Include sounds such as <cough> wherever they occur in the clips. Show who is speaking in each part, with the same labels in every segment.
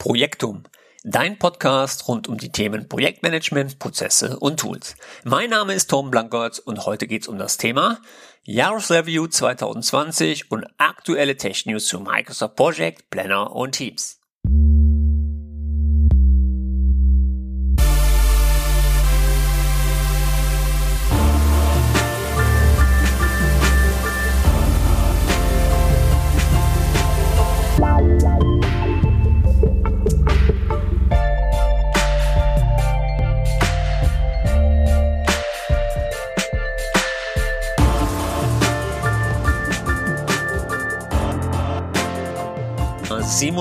Speaker 1: Projektum, dein Podcast rund um die Themen Projektmanagement, Prozesse und Tools. Mein Name ist Tom Blankert und heute geht es um das Thema Jahresreview 2020 und aktuelle Tech News zu Microsoft Project, Planner und Teams.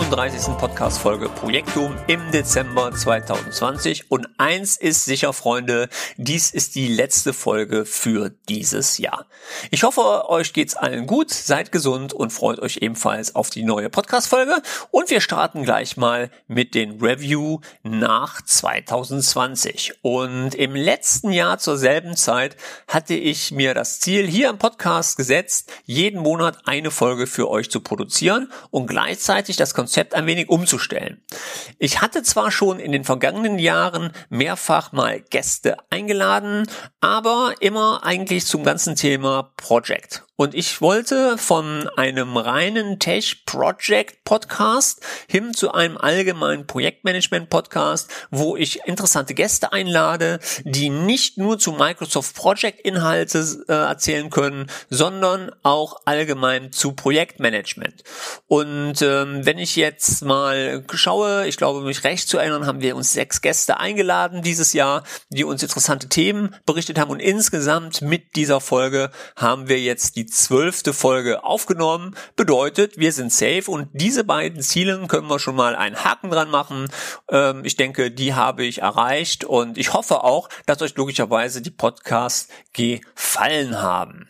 Speaker 1: 37. Podcast-Folge Projektum im Dezember 2020. Und eins ist sicher, Freunde, dies ist die letzte Folge für dieses Jahr. Ich hoffe, euch geht's allen gut, seid gesund und freut euch ebenfalls auf die neue Podcast-Folge. Und wir starten gleich mal mit den Review nach 2020. Und im letzten Jahr zur selben Zeit hatte ich mir das Ziel hier im Podcast gesetzt, jeden Monat eine Folge für euch zu produzieren und gleichzeitig das das Konzept ein wenig umzustellen. Ich hatte zwar schon in den vergangenen Jahren mehrfach mal Gäste eingeladen, aber immer eigentlich zum ganzen Thema Project. Und ich wollte von einem reinen Tech Project Podcast hin zu einem allgemeinen Projektmanagement Podcast, wo ich interessante Gäste einlade, die nicht nur zu Microsoft Project Inhalte äh, erzählen können, sondern auch allgemein zu Projektmanagement. Und ähm, wenn ich jetzt mal schaue, ich glaube, mich recht zu erinnern, haben wir uns sechs Gäste eingeladen dieses Jahr, die uns interessante Themen berichtet haben. Und insgesamt mit dieser Folge haben wir jetzt die zwölfte Folge aufgenommen. Bedeutet, wir sind safe und diese beiden Ziele können wir schon mal einen Haken dran machen. Ähm, ich denke, die habe ich erreicht und ich hoffe auch, dass euch logischerweise die Podcasts gefallen haben.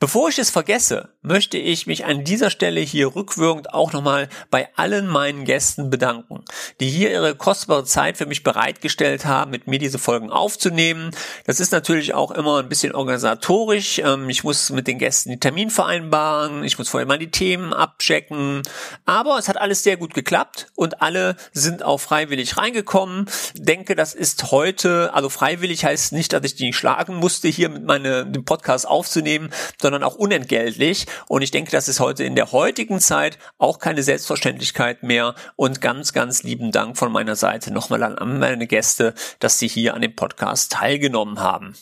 Speaker 1: Bevor ich es vergesse, möchte ich mich an dieser Stelle hier rückwirkend auch nochmal bei allen meinen Gästen bedanken, die hier ihre kostbare Zeit für mich bereitgestellt haben, mit mir diese Folgen aufzunehmen. Das ist natürlich auch immer ein bisschen organisatorisch. Ähm, ich muss mit den Gästen die Termin vereinbaren, ich muss vorher mal die Themen abchecken, aber es hat alles sehr gut geklappt und alle sind auch freiwillig reingekommen. Denke, das ist heute, also freiwillig heißt nicht, dass ich die schlagen musste, hier mit meinem Podcast aufzunehmen, sondern auch unentgeltlich. Und ich denke, das ist heute in der heutigen Zeit auch keine Selbstverständlichkeit mehr. Und ganz, ganz lieben Dank von meiner Seite nochmal an meine Gäste, dass sie hier an dem Podcast teilgenommen haben.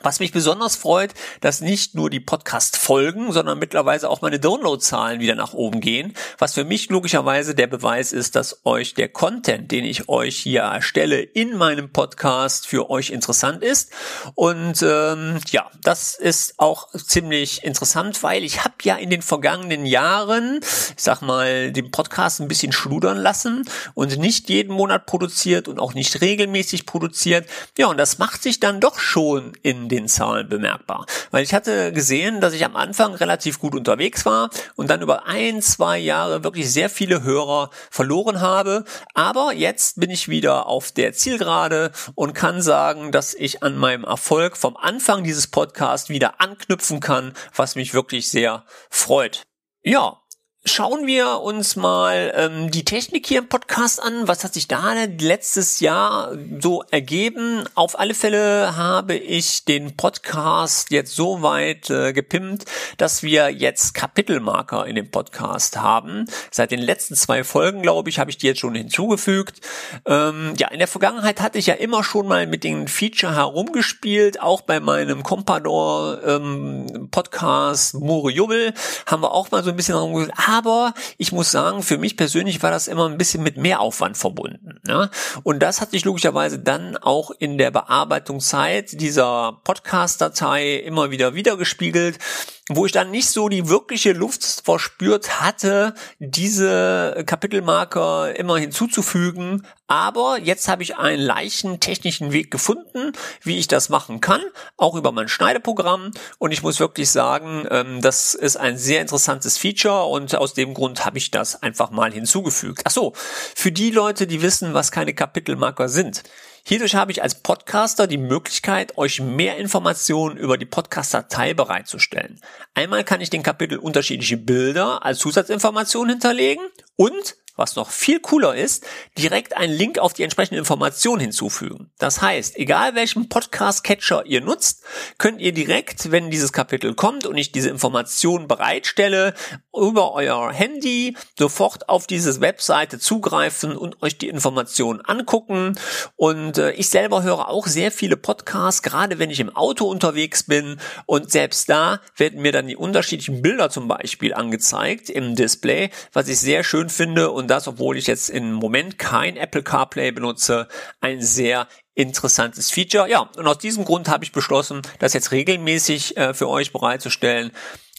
Speaker 1: Was mich besonders freut, dass nicht nur die Podcast-Folgen, sondern mittlerweile auch meine Download-Zahlen wieder nach oben gehen, was für mich logischerweise der Beweis ist, dass euch der Content, den ich euch hier erstelle in meinem Podcast, für euch interessant ist. Und ähm, ja, das ist auch ziemlich interessant, weil ich habe ja in den vergangenen Jahren, ich sag mal, den Podcast ein bisschen schludern lassen und nicht jeden Monat produziert und auch nicht regelmäßig produziert. Ja, und das macht sich dann doch schon in den Zahlen bemerkbar. Weil ich hatte gesehen, dass ich am Anfang relativ gut unterwegs war und dann über ein, zwei Jahre wirklich sehr viele Hörer verloren habe. Aber jetzt bin ich wieder auf der Zielgerade und kann sagen, dass ich an meinem Erfolg vom Anfang dieses Podcasts wieder anknüpfen kann, was mich wirklich sehr freut. Ja, Schauen wir uns mal ähm, die Technik hier im Podcast an. Was hat sich da letztes Jahr so ergeben? Auf alle Fälle habe ich den Podcast jetzt so weit äh, gepimpt, dass wir jetzt Kapitelmarker in dem Podcast haben. Seit den letzten zwei Folgen, glaube ich, habe ich die jetzt schon hinzugefügt. Ähm, ja, in der Vergangenheit hatte ich ja immer schon mal mit den Feature herumgespielt. Auch bei meinem Compador ähm, Podcast Mure Jubbel haben wir auch mal so ein bisschen herumgespielt. Aber ich muss sagen, für mich persönlich war das immer ein bisschen mit Mehraufwand verbunden. Ne? Und das hat sich logischerweise dann auch in der Bearbeitungszeit dieser Podcast-Datei immer wieder wiedergespiegelt wo ich dann nicht so die wirkliche Luft verspürt hatte, diese Kapitelmarker immer hinzuzufügen. Aber jetzt habe ich einen leichten technischen Weg gefunden, wie ich das machen kann, auch über mein Schneideprogramm. Und ich muss wirklich sagen, ähm, das ist ein sehr interessantes Feature und aus dem Grund habe ich das einfach mal hinzugefügt. Ach so, für die Leute, die wissen, was keine Kapitelmarker sind. Hierdurch habe ich als Podcaster die Möglichkeit, euch mehr Informationen über die Podcast-Datei bereitzustellen. Einmal kann ich den Kapitel unterschiedliche Bilder als Zusatzinformationen hinterlegen und was noch viel cooler ist, direkt einen Link auf die entsprechende Information hinzufügen. Das heißt, egal welchen Podcast-Catcher ihr nutzt, könnt ihr direkt, wenn dieses Kapitel kommt und ich diese Information bereitstelle, über euer Handy sofort auf diese Webseite zugreifen und euch die Informationen angucken. Und äh, ich selber höre auch sehr viele Podcasts, gerade wenn ich im Auto unterwegs bin. Und selbst da werden mir dann die unterschiedlichen Bilder zum Beispiel angezeigt im Display, was ich sehr schön finde. Und das, obwohl ich jetzt im Moment kein Apple CarPlay benutze, ein sehr interessantes Feature. Ja, und aus diesem Grund habe ich beschlossen, das jetzt regelmäßig äh, für euch bereitzustellen,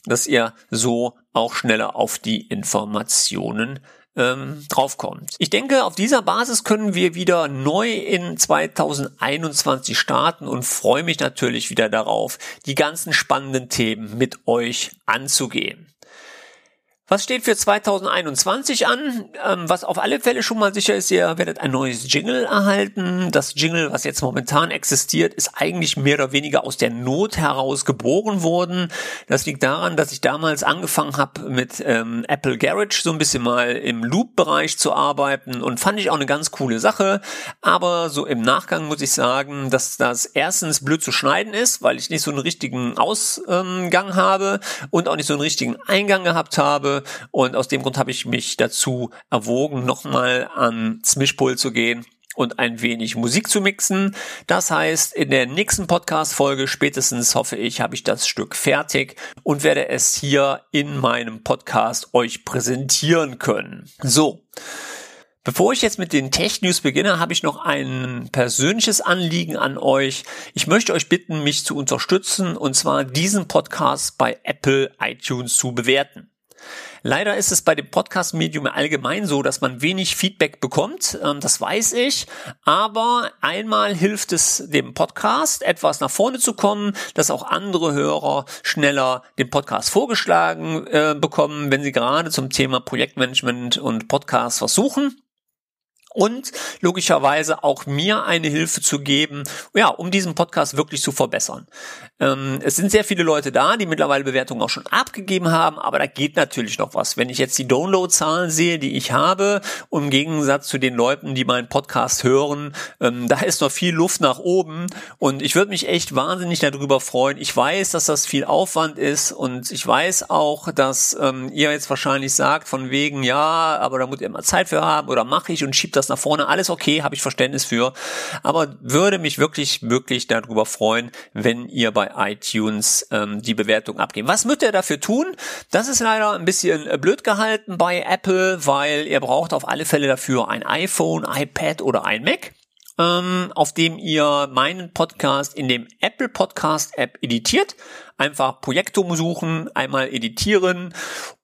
Speaker 1: dass ihr so auch schneller auf die Informationen ähm, draufkommt. Ich denke, auf dieser Basis können wir wieder neu in 2021 starten und freue mich natürlich wieder darauf, die ganzen spannenden Themen mit euch anzugehen. Was steht für 2021 an? Ähm, was auf alle Fälle schon mal sicher ist, ihr werdet ein neues Jingle erhalten. Das Jingle, was jetzt momentan existiert, ist eigentlich mehr oder weniger aus der Not heraus geboren worden. Das liegt daran, dass ich damals angefangen habe mit ähm, Apple Garage so ein bisschen mal im Loop-Bereich zu arbeiten und fand ich auch eine ganz coole Sache. Aber so im Nachgang muss ich sagen, dass das erstens blöd zu schneiden ist, weil ich nicht so einen richtigen Ausgang habe und auch nicht so einen richtigen Eingang gehabt habe und aus dem Grund habe ich mich dazu erwogen, nochmal ans Mischpult zu gehen und ein wenig Musik zu mixen. Das heißt, in der nächsten Podcast-Folge spätestens hoffe ich, habe ich das Stück fertig und werde es hier in meinem Podcast euch präsentieren können. So. Bevor ich jetzt mit den Tech News beginne, habe ich noch ein persönliches Anliegen an euch. Ich möchte euch bitten, mich zu unterstützen und zwar diesen Podcast bei Apple iTunes zu bewerten. Leider ist es bei dem Podcast-Medium allgemein so, dass man wenig Feedback bekommt. Ähm, das weiß ich. Aber einmal hilft es dem Podcast, etwas nach vorne zu kommen, dass auch andere Hörer schneller den Podcast vorgeschlagen äh, bekommen, wenn sie gerade zum Thema Projektmanagement und Podcast versuchen und logischerweise auch mir eine Hilfe zu geben, ja, um diesen Podcast wirklich zu verbessern. Ähm, es sind sehr viele Leute da, die mittlerweile Bewertungen auch schon abgegeben haben, aber da geht natürlich noch was. Wenn ich jetzt die Downloadzahlen sehe, die ich habe, im Gegensatz zu den Leuten, die meinen Podcast hören, ähm, da ist noch viel Luft nach oben und ich würde mich echt wahnsinnig darüber freuen. Ich weiß, dass das viel Aufwand ist und ich weiß auch, dass ähm, ihr jetzt wahrscheinlich sagt, von wegen, ja, aber da muss ihr mal Zeit für haben oder mache ich und schiebt das nach vorne, alles okay, habe ich Verständnis für, aber würde mich wirklich, wirklich darüber freuen, wenn ihr bei iTunes ähm, die Bewertung abgebt. Was müsst ihr dafür tun? Das ist leider ein bisschen äh, blöd gehalten bei Apple, weil ihr braucht auf alle Fälle dafür ein iPhone, iPad oder ein Mac ähm, auf dem ihr meinen Podcast in dem Apple Podcast App editiert. Einfach Projektum suchen, einmal editieren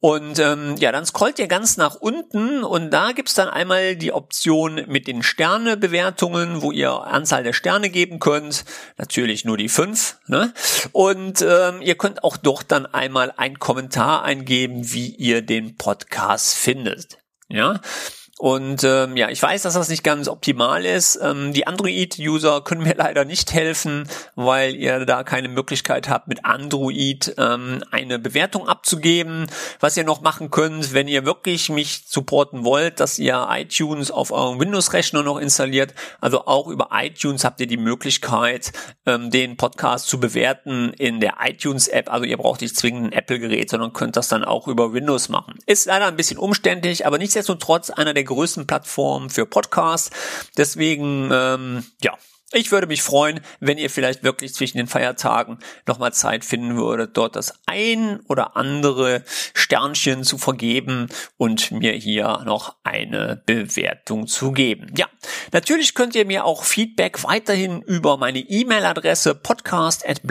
Speaker 1: und ähm, ja, dann scrollt ihr ganz nach unten und da gibt's dann einmal die Option mit den Sternebewertungen, wo ihr Anzahl der Sterne geben könnt. Natürlich nur die fünf. Ne? Und ähm, ihr könnt auch dort dann einmal einen Kommentar eingeben, wie ihr den Podcast findet. Ja, und ähm, ja, ich weiß, dass das nicht ganz optimal ist. Ähm, die Android-User können mir <laughs> leider nicht helfen, weil ihr da keine Möglichkeit habt, mit Android ähm, eine Bewertung abzugeben. Was ihr noch machen könnt, wenn ihr wirklich mich supporten wollt, dass ihr iTunes auf eurem Windows-Rechner noch installiert. Also auch über iTunes habt ihr die Möglichkeit, ähm, den Podcast zu bewerten in der iTunes-App. Also ihr braucht nicht zwingend ein Apple-Gerät, sondern könnt das dann auch über Windows machen. Ist leider ein bisschen umständlich, aber nichtsdestotrotz einer der größten Plattformen für Podcasts. Deswegen, ähm, ja, ich würde mich freuen, wenn ihr vielleicht wirklich zwischen den Feiertagen nochmal Zeit finden würdet, dort das ein oder andere Sternchen zu vergeben und mir hier noch eine Bewertung zu geben. Ja, natürlich könnt ihr mir auch Feedback weiterhin über meine E-Mail-Adresse podcast at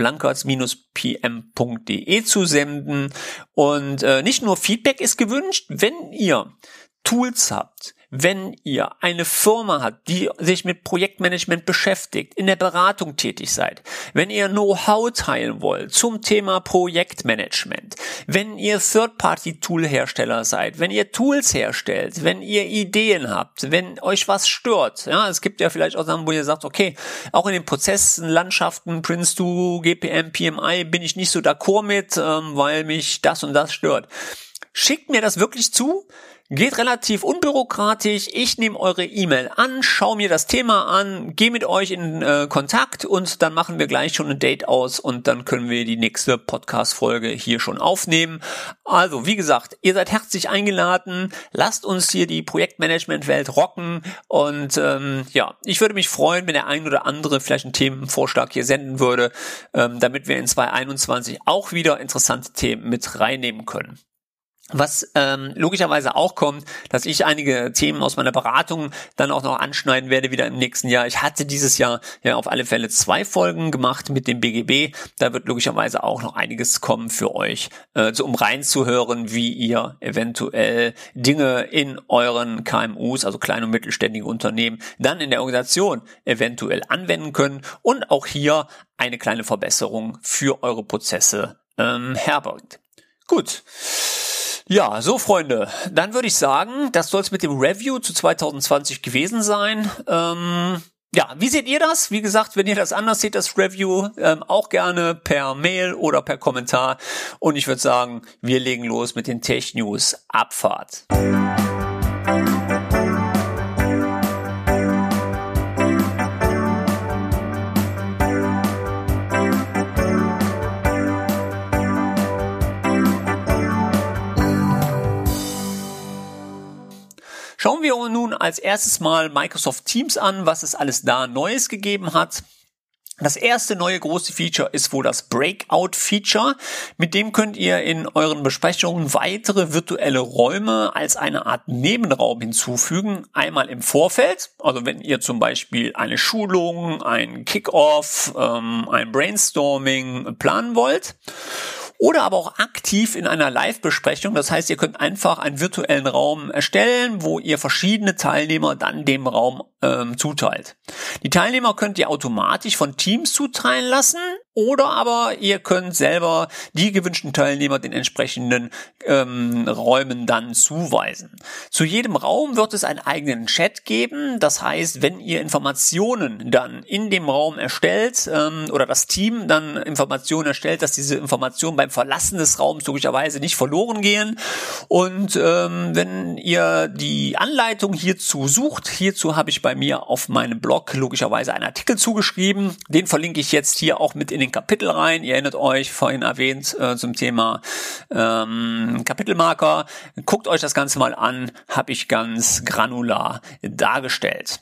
Speaker 1: pmde zusenden. Und äh, nicht nur Feedback ist gewünscht, wenn ihr Tools habt, wenn ihr eine Firma habt, die sich mit Projektmanagement beschäftigt, in der Beratung tätig seid, wenn ihr Know-how teilen wollt zum Thema Projektmanagement, wenn ihr Third-Party-Tool-Hersteller seid, wenn ihr Tools herstellt, wenn ihr Ideen habt, wenn euch was stört, ja, es gibt ja vielleicht auch Sachen, wo ihr sagt, okay, auch in den Prozessen, Landschaften, Prince2, GPM, PMI bin ich nicht so d'accord mit, ähm, weil mich das und das stört. Schickt mir das wirklich zu, Geht relativ unbürokratisch. Ich nehme eure E-Mail an, schaue mir das Thema an, gehe mit euch in äh, Kontakt und dann machen wir gleich schon ein Date aus und dann können wir die nächste Podcast-Folge hier schon aufnehmen. Also, wie gesagt, ihr seid herzlich eingeladen. Lasst uns hier die Projektmanagement-Welt rocken und ähm, ja, ich würde mich freuen, wenn der ein oder andere vielleicht einen Themenvorschlag hier senden würde, ähm, damit wir in 2021 auch wieder interessante Themen mit reinnehmen können. Was ähm, logischerweise auch kommt, dass ich einige Themen aus meiner Beratung dann auch noch anschneiden werde wieder im nächsten Jahr. Ich hatte dieses Jahr ja auf alle Fälle zwei Folgen gemacht mit dem BGB. Da wird logischerweise auch noch einiges kommen für euch, äh, so um reinzuhören, wie ihr eventuell Dinge in euren KMUs, also kleinen und mittelständigen Unternehmen, dann in der Organisation eventuell anwenden können und auch hier eine kleine Verbesserung für eure Prozesse ähm, herbringt. Gut. Ja, so Freunde, dann würde ich sagen, das soll es mit dem Review zu 2020 gewesen sein. Ähm, ja, wie seht ihr das? Wie gesagt, wenn ihr das anders seht, das Review, ähm, auch gerne per Mail oder per Kommentar. Und ich würde sagen, wir legen los mit den Tech News. Abfahrt. Schauen wir nun als erstes mal Microsoft Teams an, was es alles da Neues gegeben hat. Das erste neue große Feature ist wohl das Breakout-Feature. Mit dem könnt ihr in euren Besprechungen weitere virtuelle Räume als eine Art Nebenraum hinzufügen. Einmal im Vorfeld, also wenn ihr zum Beispiel eine Schulung, ein Kickoff, ähm, ein Brainstorming planen wollt oder aber auch aktiv in einer Live-Besprechung. Das heißt, ihr könnt einfach einen virtuellen Raum erstellen, wo ihr verschiedene Teilnehmer dann dem Raum ähm, zuteilt. Die Teilnehmer könnt ihr automatisch von Teams zuteilen lassen oder aber ihr könnt selber die gewünschten Teilnehmer den entsprechenden ähm, Räumen dann zuweisen. Zu jedem Raum wird es einen eigenen Chat geben. Das heißt, wenn ihr Informationen dann in dem Raum erstellt ähm, oder das Team dann Informationen erstellt, dass diese Informationen beim Verlassen des Raums logischerweise nicht verloren gehen. Und ähm, wenn ihr die Anleitung hierzu sucht, hierzu habe ich bei mir auf meinem Blog logischerweise einen Artikel zugeschrieben. Den verlinke ich jetzt hier auch mit in den Kapitel rein. Ihr erinnert euch, vorhin erwähnt äh, zum Thema ähm, Kapitelmarker. Guckt euch das Ganze mal an, habe ich ganz granular dargestellt.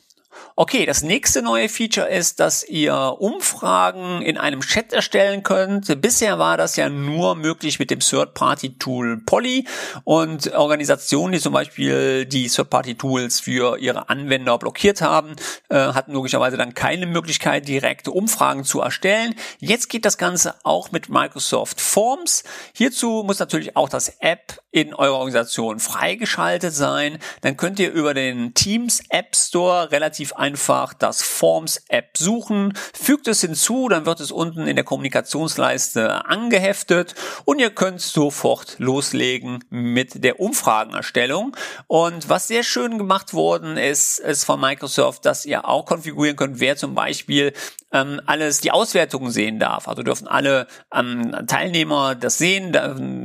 Speaker 1: Okay, das nächste neue Feature ist, dass ihr Umfragen in einem Chat erstellen könnt. Bisher war das ja nur möglich mit dem Third-Party-Tool Poly und Organisationen, die zum Beispiel die Third-Party-Tools für ihre Anwender blockiert haben, äh, hatten logischerweise dann keine Möglichkeit, direkte Umfragen zu erstellen. Jetzt geht das Ganze auch mit Microsoft Forms. Hierzu muss natürlich auch das App in eurer Organisation freigeschaltet sein. Dann könnt ihr über den Teams App Store relativ einfach das Forms App suchen, fügt es hinzu, dann wird es unten in der Kommunikationsleiste angeheftet und ihr könnt sofort loslegen mit der Umfragenerstellung. Und was sehr schön gemacht worden ist, ist von Microsoft, dass ihr auch konfigurieren könnt, wer zum Beispiel ähm, alles die Auswertungen sehen darf. Also dürfen alle ähm, Teilnehmer das sehen,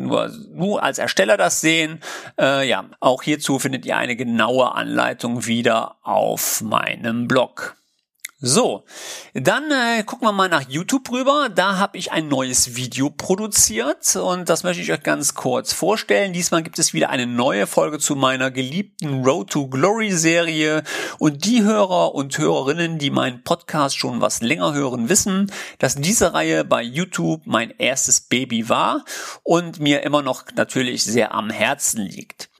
Speaker 1: nur, nur als Ersteller das sehen. Äh, ja, auch hierzu findet ihr eine genaue Anleitung wieder auf meinem Blog. So, dann äh, gucken wir mal nach YouTube rüber. Da habe ich ein neues Video produziert und das möchte ich euch ganz kurz vorstellen. Diesmal gibt es wieder eine neue Folge zu meiner geliebten Road to Glory Serie und die Hörer und Hörerinnen, die meinen Podcast schon was länger hören, wissen, dass diese Reihe bei YouTube mein erstes Baby war und mir immer noch natürlich sehr am Herzen liegt.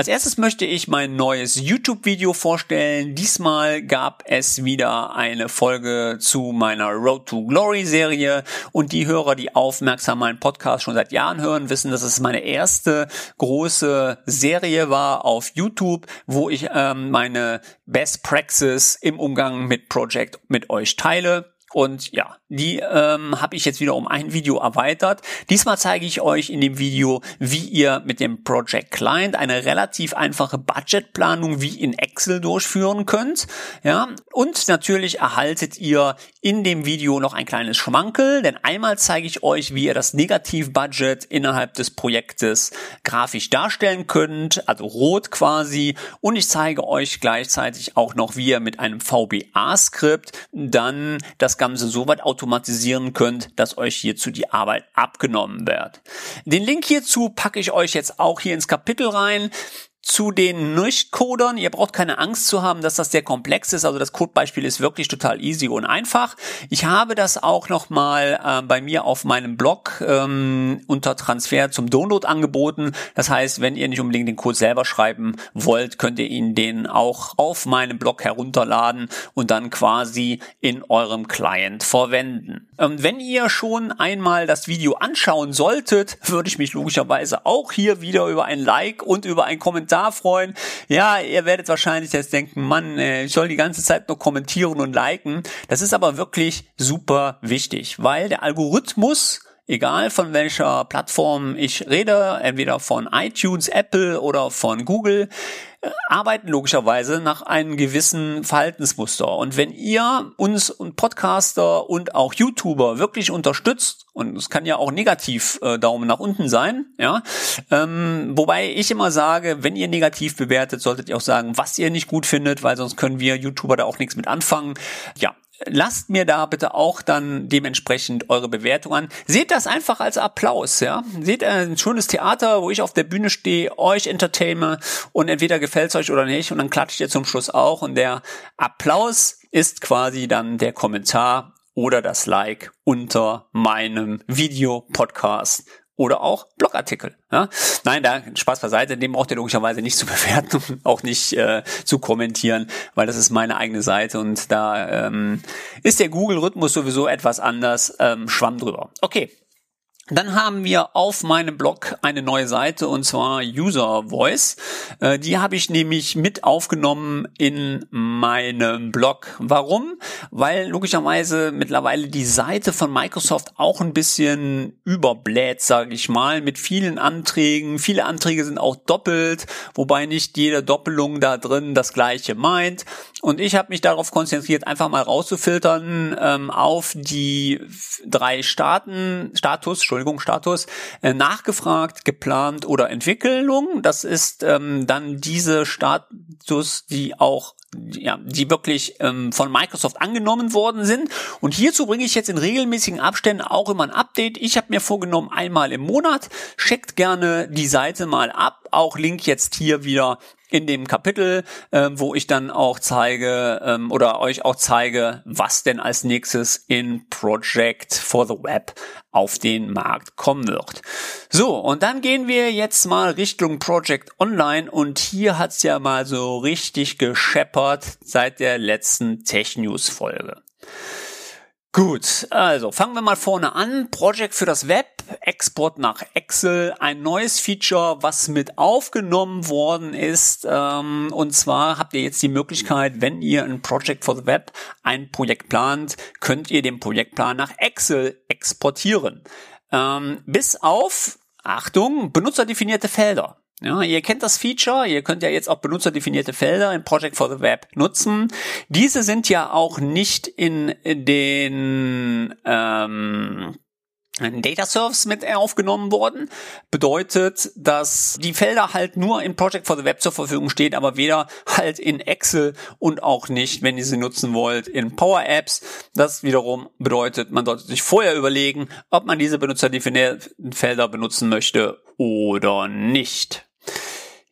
Speaker 1: Als erstes möchte ich mein neues YouTube-Video vorstellen. Diesmal gab es wieder eine Folge zu meiner Road to Glory Serie und die Hörer, die aufmerksam meinen Podcast schon seit Jahren hören, wissen, dass es meine erste große Serie war auf YouTube, wo ich ähm, meine Best Praxis im Umgang mit Project mit euch teile. Und ja, die ähm, habe ich jetzt wieder um ein Video erweitert. Diesmal zeige ich euch in dem Video, wie ihr mit dem Project Client eine relativ einfache Budgetplanung wie in Excel durchführen könnt. Ja, und natürlich erhaltet ihr in dem Video noch ein kleines Schmankel, denn einmal zeige ich euch, wie ihr das Negativbudget innerhalb des Projektes grafisch darstellen könnt, also rot quasi, und ich zeige euch gleichzeitig auch noch, wie ihr mit einem VBA-Skript dann das Ganze so weit automatisieren könnt, dass euch hierzu die Arbeit abgenommen wird. Den Link hierzu packe ich euch jetzt auch hier ins Kapitel rein zu den Nicht-Codern. Ihr braucht keine Angst zu haben, dass das sehr komplex ist. Also das Codebeispiel ist wirklich total easy und einfach. Ich habe das auch nochmal äh, bei mir auf meinem Blog ähm, unter Transfer zum Download angeboten. Das heißt, wenn ihr nicht unbedingt den Code selber schreiben wollt, könnt ihr ihn den auch auf meinem Blog herunterladen und dann quasi in eurem Client verwenden. Ähm, wenn ihr schon einmal das Video anschauen solltet, <laughs> würde ich mich logischerweise auch hier wieder über ein Like und über einen Kommentar Kommentar freuen. Ja, ihr werdet wahrscheinlich jetzt denken, Mann, äh, ich soll die ganze Zeit nur kommentieren und liken. Das ist aber wirklich super wichtig, weil der Algorithmus egal von welcher Plattform ich rede, entweder von iTunes, Apple oder von Google, arbeiten logischerweise nach einem gewissen Verhaltensmuster. Und wenn ihr uns und Podcaster und auch YouTuber wirklich unterstützt, und es kann ja auch negativ äh, Daumen nach unten sein, ja, ähm, wobei ich immer sage, wenn ihr negativ bewertet, solltet ihr auch sagen, was ihr nicht gut findet, weil sonst können wir YouTuber da auch nichts mit anfangen. Ja, lasst mir da bitte auch dann dementsprechend eure Bewertung an. Seht das einfach als Applaus, ja. Seht ein schönes Theater, wo ich auf der Bühne stehe, euch entertaine und entweder gefällt's euch oder nicht und dann klatscht ihr zum Schluss auch und der Applaus ist quasi dann der Kommentar oder das Like unter meinem Video Podcast oder auch Blogartikel. Ja? Nein, da Spaß beiseite, den braucht ihr logischerweise nicht zu <laughs> bewerten und auch nicht äh, zu kommentieren, weil das ist meine eigene Seite und da ähm, ist der Google-Rhythmus sowieso etwas anders. Ähm, Schwamm drüber. Okay, dann haben wir auf meinem Blog eine neue Seite und zwar User Voice. Äh, die habe ich nämlich mit aufgenommen in meinem Blog. Warum? Weil logischerweise mittlerweile die Seite von Microsoft auch ein bisschen überbläht, sage ich mal, mit vielen Anträgen. Viele Anträge sind auch doppelt, wobei nicht jede Doppelung da drin das gleiche meint. Und ich habe mich darauf konzentriert, einfach mal rauszufiltern ähm, auf die drei Staaten, Status, Entschuldigung, Status, äh, nachgefragt, geplant oder Entwicklung. Das ist ähm, dann diese Status, die auch ja, die wirklich ähm, von Microsoft angenommen worden sind. Und hierzu bringe ich jetzt in regelmäßigen Abständen auch immer ein Update. Ich habe mir vorgenommen, einmal im Monat. Checkt gerne die Seite mal ab. Auch Link jetzt hier wieder in dem Kapitel, äh, wo ich dann auch zeige ähm, oder euch auch zeige, was denn als nächstes in Project for the Web auf den Markt kommen wird. So, und dann gehen wir jetzt mal Richtung Project Online und hier hat's ja mal so richtig gescheppert seit der letzten Tech News Folge. Gut, also fangen wir mal vorne an. Project für das Web, Export nach Excel, ein neues Feature, was mit aufgenommen worden ist. Ähm, und zwar habt ihr jetzt die Möglichkeit, wenn ihr ein Project for the Web, ein Projekt plant, könnt ihr den Projektplan nach Excel exportieren. Ähm, bis auf, Achtung, benutzerdefinierte Felder. Ja, ihr kennt das Feature, ihr könnt ja jetzt auch benutzerdefinierte Felder in Project for the Web nutzen. Diese sind ja auch nicht in den ähm, Data Service mit aufgenommen worden. Bedeutet, dass die Felder halt nur in Project for the Web zur Verfügung stehen, aber weder halt in Excel und auch nicht, wenn ihr sie nutzen wollt, in Power Apps. Das wiederum bedeutet, man sollte sich vorher überlegen, ob man diese benutzerdefinierten Felder benutzen möchte oder nicht.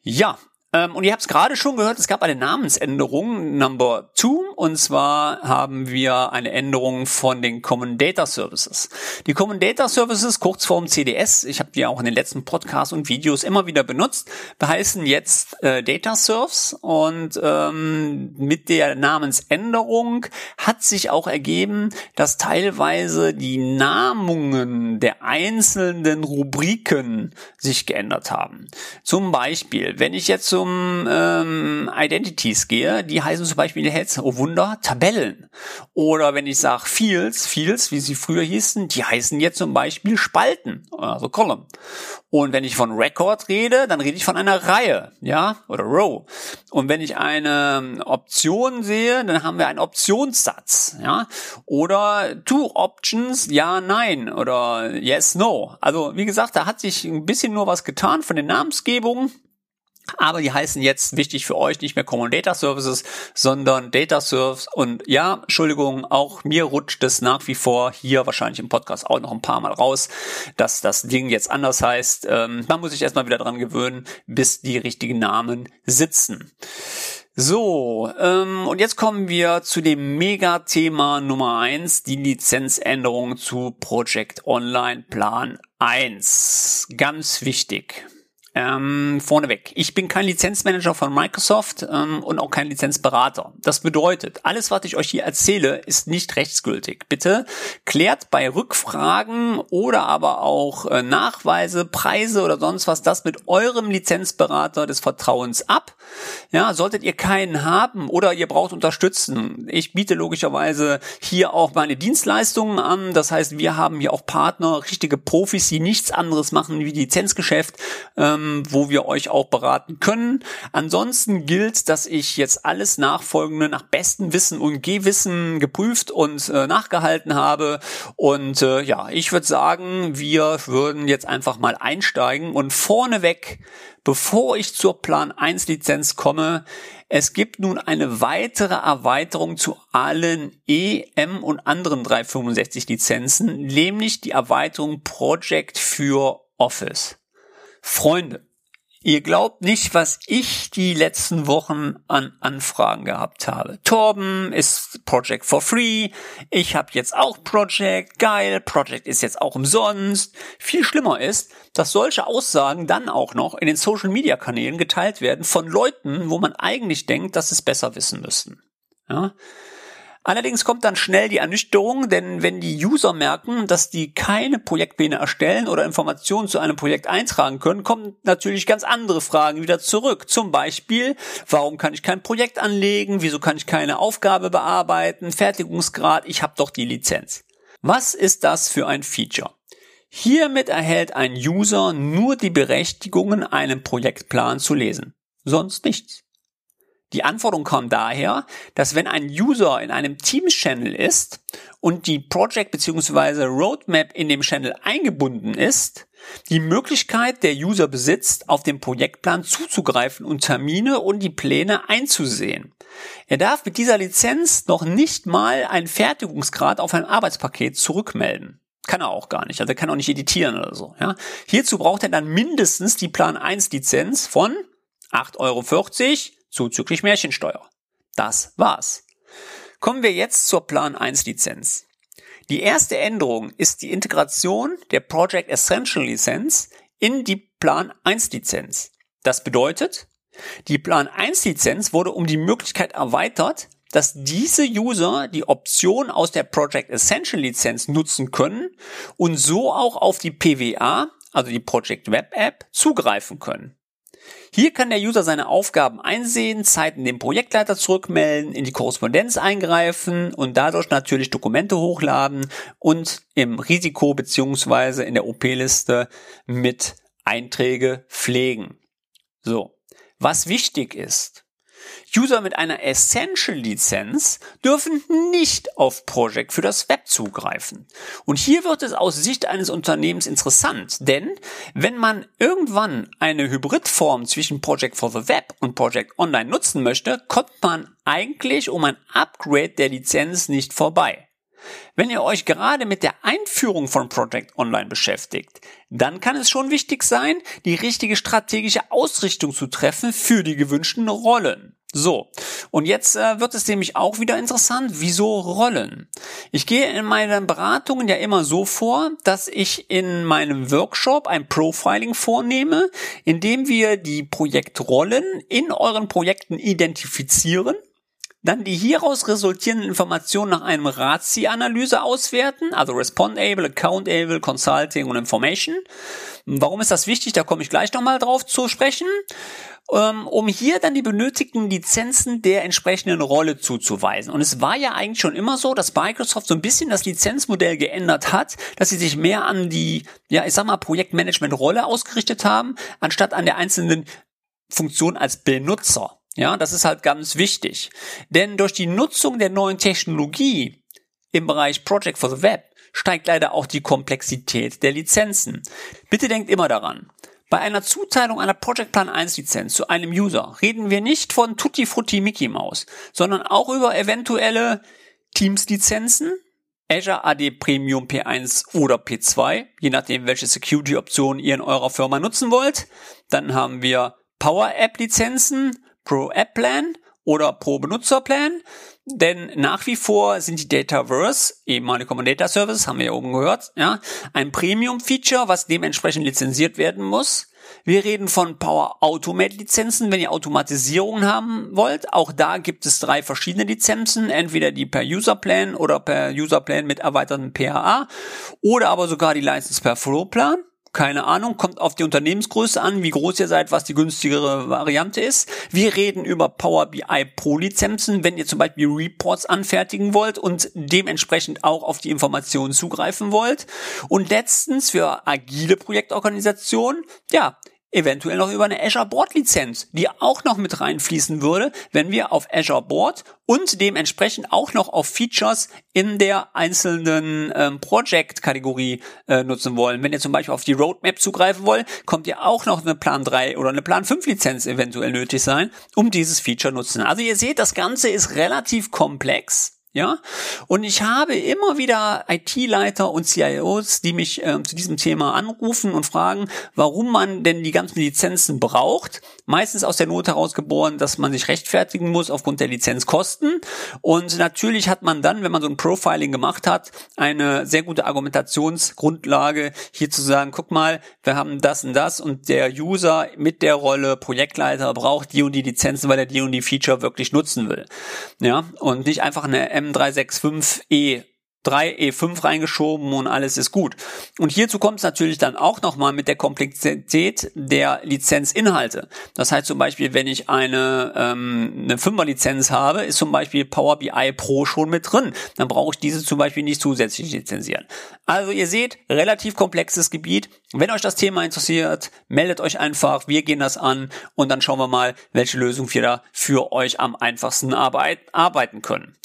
Speaker 1: Ja, ähm, und ihr habt es gerade schon gehört, es gab eine Namensänderung, Number Two, und zwar haben wir eine Änderung von den Common Data Services. Die Common Data Services, Kurzform CDS, ich habe die auch in den letzten Podcasts und Videos immer wieder benutzt, heißen jetzt äh, Data Serves und ähm, mit der Namensänderung hat sich auch ergeben, dass teilweise die Namungen der einzelnen Rubriken sich geändert haben. Zum Beispiel, wenn ich jetzt so um ähm, Identities gehe, die heißen zum Beispiel jetzt, oh Wunder, Tabellen. Oder wenn ich sage Fields, Fields, wie sie früher hießen, die heißen jetzt zum Beispiel Spalten, also Column. Und wenn ich von Record rede, dann rede ich von einer Reihe, ja, oder Row. Und wenn ich eine Option sehe, dann haben wir einen Optionssatz, ja, oder Two Options, ja, nein, oder Yes, no. Also wie gesagt, da hat sich ein bisschen nur was getan von den Namensgebungen. Aber die heißen jetzt wichtig für euch nicht mehr Common Data Services, sondern Data Service. Und ja, Entschuldigung, auch mir rutscht es nach wie vor hier wahrscheinlich im Podcast auch noch ein paar Mal raus, dass das Ding jetzt anders heißt. Ähm, man muss sich erstmal wieder dran gewöhnen, bis die richtigen Namen sitzen. So, ähm, und jetzt kommen wir zu dem Mega-Thema Nummer eins: die Lizenzänderung zu Project Online Plan 1. Ganz wichtig. Ähm, vorneweg, ich bin kein Lizenzmanager von Microsoft ähm, und auch kein Lizenzberater. Das bedeutet, alles, was ich euch hier erzähle, ist nicht rechtsgültig. Bitte klärt bei Rückfragen oder aber auch äh, Nachweise, Preise oder sonst was das mit eurem Lizenzberater des Vertrauens ab. Ja, solltet ihr keinen haben oder ihr braucht Unterstützen. Ich biete logischerweise hier auch meine Dienstleistungen an. Das heißt, wir haben hier auch Partner, richtige Profis, die nichts anderes machen wie Lizenzgeschäft. Ähm, wo wir euch auch beraten können. Ansonsten gilt, dass ich jetzt alles Nachfolgende nach bestem Wissen und Gehwissen geprüft und äh, nachgehalten habe. Und äh, ja, ich würde sagen, wir würden jetzt einfach mal einsteigen und vorneweg, bevor ich zur Plan 1 Lizenz komme, es gibt nun eine weitere Erweiterung zu allen EM und anderen 365 Lizenzen, nämlich die Erweiterung Project für Office. Freunde, ihr glaubt nicht, was ich die letzten Wochen an Anfragen gehabt habe. Torben ist Project for Free, ich habe jetzt auch Project, geil, Project ist jetzt auch umsonst. Viel schlimmer ist, dass solche Aussagen dann auch noch in den Social-Media-Kanälen geteilt werden von Leuten, wo man eigentlich denkt, dass sie es besser wissen müssten. Ja? Allerdings kommt dann schnell die Ernüchterung, denn wenn die User merken, dass die keine Projektpläne erstellen oder Informationen zu einem Projekt eintragen können, kommen natürlich ganz andere Fragen wieder zurück. Zum Beispiel, warum kann ich kein Projekt anlegen? Wieso kann ich keine Aufgabe bearbeiten? Fertigungsgrad, ich habe doch die Lizenz. Was ist das für ein Feature? Hiermit erhält ein User nur die Berechtigungen, einen Projektplan zu lesen. Sonst nichts. Die Anforderung kam daher, dass wenn ein User in einem Teams-Channel ist und die Project bzw. Roadmap in dem Channel eingebunden ist, die Möglichkeit der User besitzt, auf den Projektplan zuzugreifen und Termine und die Pläne einzusehen. Er darf mit dieser Lizenz noch nicht mal einen Fertigungsgrad auf ein Arbeitspaket zurückmelden. Kann er auch gar nicht. Also er kann auch nicht editieren oder so. Ja. Hierzu braucht er dann mindestens die Plan 1 Lizenz von 8,40 Euro zuzüglich Märchensteuer. Das war's. Kommen wir jetzt zur Plan 1 Lizenz. Die erste Änderung ist die Integration der Project Essential Lizenz in die Plan 1 Lizenz. Das bedeutet, die Plan 1 Lizenz wurde um die Möglichkeit erweitert, dass diese User die Option aus der Project Essential Lizenz nutzen können und so auch auf die PWA, also die Project Web App, zugreifen können. Hier kann der User seine Aufgaben einsehen, Zeiten dem Projektleiter zurückmelden, in die Korrespondenz eingreifen und dadurch natürlich Dokumente hochladen und im Risiko beziehungsweise in der OP-Liste mit Einträge pflegen. So. Was wichtig ist, User mit einer Essential-Lizenz dürfen nicht auf Project für das Web zugreifen. Und hier wird es aus Sicht eines Unternehmens interessant, denn wenn man irgendwann eine Hybridform zwischen Project for the Web und Project Online nutzen möchte, kommt man eigentlich um ein Upgrade der Lizenz nicht vorbei. Wenn ihr euch gerade mit der Einführung von Project Online beschäftigt, dann kann es schon wichtig sein, die richtige strategische Ausrichtung zu treffen für die gewünschten Rollen. So, und jetzt äh, wird es nämlich auch wieder interessant, wieso Rollen? Ich gehe in meinen Beratungen ja immer so vor, dass ich in meinem Workshop ein Profiling vornehme, indem wir die Projektrollen in euren Projekten identifizieren dann die hieraus resultierenden Informationen nach einem RACI-Analyse auswerten, also Respondable, Accountable, Consulting und Information. Warum ist das wichtig? Da komme ich gleich nochmal drauf zu sprechen. Ähm, um hier dann die benötigten Lizenzen der entsprechenden Rolle zuzuweisen. Und es war ja eigentlich schon immer so, dass Microsoft so ein bisschen das Lizenzmodell geändert hat, dass sie sich mehr an die, ja, ich sag mal, Projektmanagement-Rolle ausgerichtet haben, anstatt an der einzelnen Funktion als Benutzer. Ja, das ist halt ganz wichtig. Denn durch die Nutzung der neuen Technologie im Bereich Project for the Web steigt leider auch die Komplexität der Lizenzen. Bitte denkt immer daran, bei einer Zuteilung einer Project Plan 1 Lizenz zu einem User reden wir nicht von Tutti Frutti Mickey Mouse, sondern auch über eventuelle Teams Lizenzen, Azure AD Premium P1 oder P2, je nachdem welche Security Option ihr in eurer Firma nutzen wollt. Dann haben wir Power App Lizenzen, Pro App Plan oder Pro Benutzer Plan. Denn nach wie vor sind die Dataverse, ehemalige Common Data Services, haben wir ja oben gehört, ja, ein Premium-Feature, was dementsprechend lizenziert werden muss. Wir reden von Power Automate Lizenzen, wenn ihr Automatisierungen haben wollt. Auch da gibt es drei verschiedene Lizenzen, entweder die per User Plan oder per User Plan mit erweitertem PHA oder aber sogar die License per Flow Plan keine Ahnung, kommt auf die Unternehmensgröße an, wie groß ihr seid, was die günstigere Variante ist. Wir reden über Power BI Pro Lizenzen, wenn ihr zum Beispiel Reports anfertigen wollt und dementsprechend auch auf die Informationen zugreifen wollt. Und letztens für agile Projektorganisationen, ja, eventuell noch über eine Azure Board Lizenz, die auch noch mit reinfließen würde, wenn wir auf Azure Board und dementsprechend auch noch auf Features in der einzelnen ähm, Project-Kategorie äh, nutzen wollen. Wenn ihr zum Beispiel auf die Roadmap zugreifen wollt, kommt ja auch noch eine Plan 3 oder eine Plan 5 Lizenz eventuell nötig sein, um dieses Feature nutzen. Also ihr seht, das Ganze ist relativ komplex. Ja, und ich habe immer wieder IT-Leiter und CIOs, die mich äh, zu diesem Thema anrufen und fragen, warum man denn die ganzen Lizenzen braucht. Meistens aus der Not heraus geboren, dass man sich rechtfertigen muss aufgrund der Lizenzkosten. Und natürlich hat man dann, wenn man so ein Profiling gemacht hat, eine sehr gute Argumentationsgrundlage, hier zu sagen, guck mal, wir haben das und das und der User mit der Rolle Projektleiter braucht die und die Lizenzen, weil er die und die Feature wirklich nutzen will. Ja, und nicht einfach eine M365E 3E5 reingeschoben und alles ist gut. Und hierzu kommt es natürlich dann auch nochmal mit der Komplexität der Lizenzinhalte. Das heißt zum Beispiel, wenn ich eine, ähm, eine 5er Lizenz habe, ist zum Beispiel Power BI Pro schon mit drin. Dann brauche ich diese zum Beispiel nicht zusätzlich lizenzieren. Also ihr seht, relativ komplexes Gebiet. Wenn euch das Thema interessiert, meldet euch einfach, wir gehen das an und dann schauen wir mal, welche Lösung wir da für euch am einfachsten arbeit arbeiten können.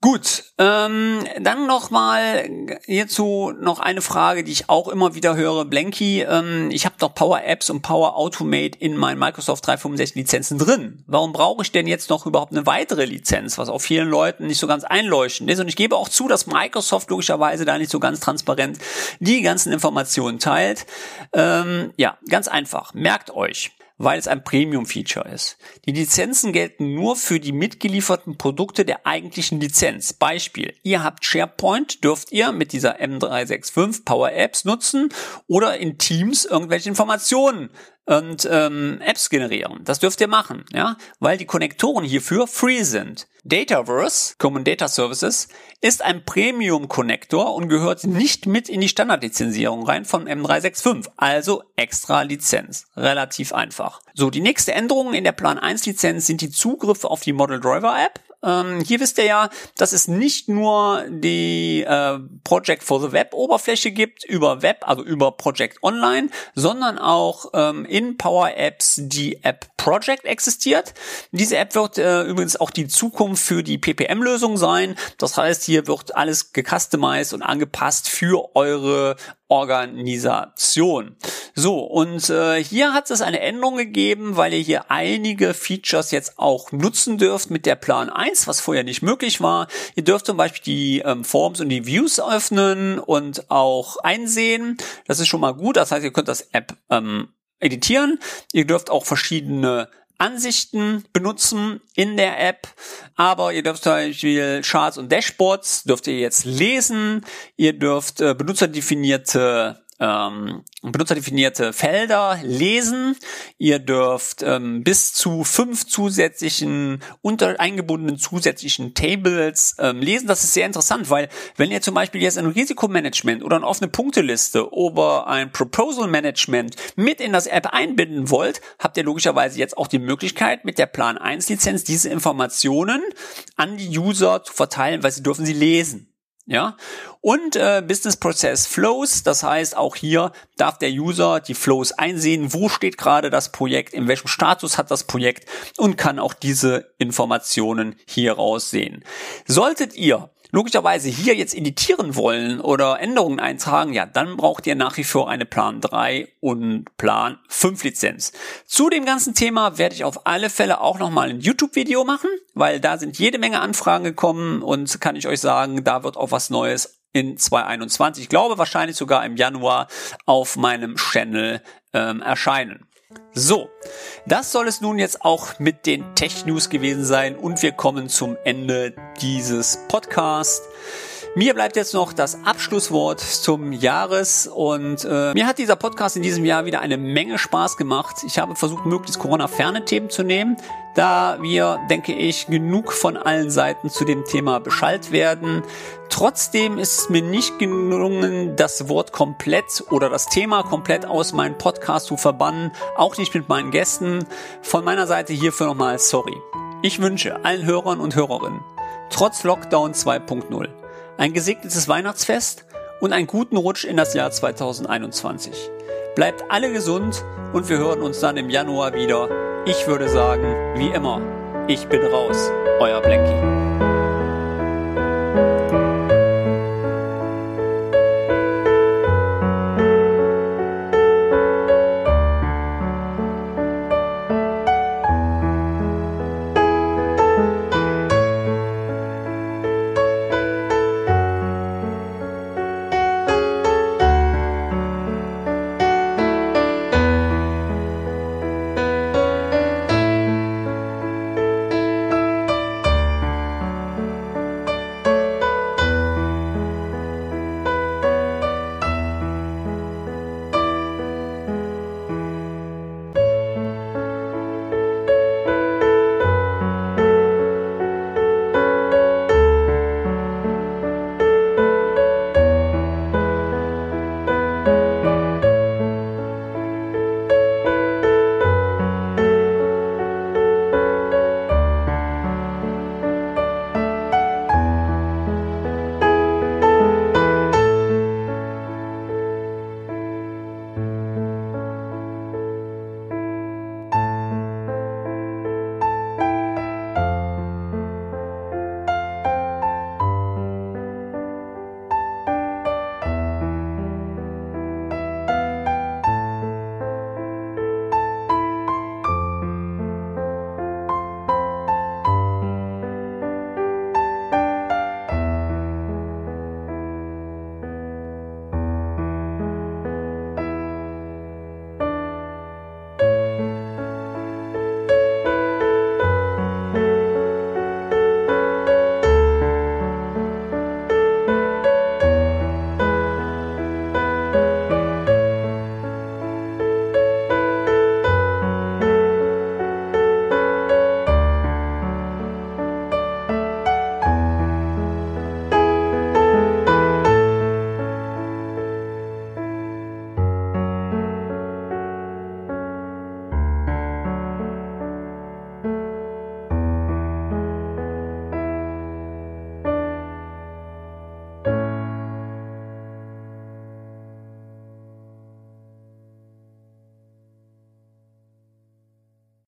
Speaker 1: Gut, ähm, dann noch mal hierzu noch eine Frage, die ich auch immer wieder höre. Blanky, ähm, ich habe doch Power Apps und Power Automate in meinen Microsoft 365 Lizenzen drin. Warum brauche ich denn jetzt noch überhaupt eine weitere Lizenz, was auch vielen Leuten nicht so ganz einleuchtend ist? Und ich gebe auch zu, dass Microsoft logischerweise da nicht so ganz transparent die ganzen Informationen teilt. Ähm, ja, ganz einfach. Merkt euch weil es ein Premium-Feature ist. Die Lizenzen gelten nur für die mitgelieferten Produkte der eigentlichen Lizenz. Beispiel, ihr habt SharePoint, dürft ihr mit dieser M365 Power Apps nutzen oder in Teams irgendwelche Informationen und ähm, Apps generieren. Das dürft ihr machen, ja, weil die Konnektoren hierfür free sind. Dataverse, Common Data Services, ist ein Premium-Konnektor und gehört nicht mit in die Standardlizenzierung rein von M365, also extra Lizenz. Relativ einfach. So, die nächste Änderung in der Plan 1 Lizenz sind die Zugriffe auf die Model Driver App ähm, hier wisst ihr ja, dass es nicht nur die äh, Project for the Web Oberfläche gibt über Web, also über Project Online, sondern auch ähm, in Power Apps die App Project existiert. Diese App wird äh, übrigens auch die Zukunft für die PPM-Lösung sein. Das heißt, hier wird alles gecustomized und angepasst für eure Organisation. So, und äh, hier hat es eine Änderung gegeben, weil ihr hier einige Features jetzt auch nutzen dürft mit der Plan 1, was vorher nicht möglich war. Ihr dürft zum Beispiel die ähm, Forms und die Views öffnen und auch einsehen. Das ist schon mal gut. Das heißt, ihr könnt das App ähm, editieren. Ihr dürft auch verschiedene Ansichten benutzen in der App, aber ihr dürft zum Beispiel Charts und Dashboards dürft ihr jetzt lesen, ihr dürft äh, benutzerdefinierte ähm, benutzerdefinierte Felder lesen. Ihr dürft ähm, bis zu fünf zusätzlichen, unter eingebundenen zusätzlichen Tables ähm, lesen. Das ist sehr interessant, weil wenn ihr zum Beispiel jetzt ein Risikomanagement oder eine offene Punkteliste oder ein Proposal Management mit in das App einbinden wollt, habt ihr logischerweise jetzt auch die Möglichkeit, mit der Plan 1 Lizenz diese Informationen an die User zu verteilen, weil sie dürfen sie lesen. Ja, und äh, Business Process Flows, das heißt auch hier darf der User die Flows einsehen, wo steht gerade das Projekt, in welchem Status hat das Projekt? Und kann auch diese Informationen hier raussehen. Solltet ihr logischerweise hier jetzt editieren wollen oder Änderungen eintragen, ja, dann braucht ihr nach wie vor eine Plan 3 und Plan 5 Lizenz. Zu dem ganzen Thema werde ich auf alle Fälle auch nochmal ein YouTube-Video machen, weil da sind jede Menge Anfragen gekommen und kann ich euch sagen, da wird auch was Neues in 2021, ich glaube wahrscheinlich sogar im Januar auf meinem Channel ähm, erscheinen. So, das soll es nun jetzt auch mit den Tech News gewesen sein und wir kommen zum Ende dieses Podcasts. Mir bleibt jetzt noch das Abschlusswort zum Jahres und äh, mir hat dieser Podcast in diesem Jahr wieder eine Menge Spaß gemacht. Ich habe versucht, möglichst Corona-ferne Themen zu nehmen, da wir, denke ich, genug von allen Seiten zu dem Thema Bescheid werden. Trotzdem ist es mir nicht gelungen, das Wort komplett oder das Thema komplett aus meinem Podcast zu verbannen, auch nicht mit meinen Gästen. Von meiner Seite hierfür nochmal sorry. Ich wünsche allen Hörern und Hörerinnen trotz Lockdown 2.0 ein gesegnetes Weihnachtsfest und einen guten Rutsch in das Jahr 2021. Bleibt alle gesund und wir hören uns dann im Januar wieder. Ich würde sagen, wie immer, ich bin raus, euer Black.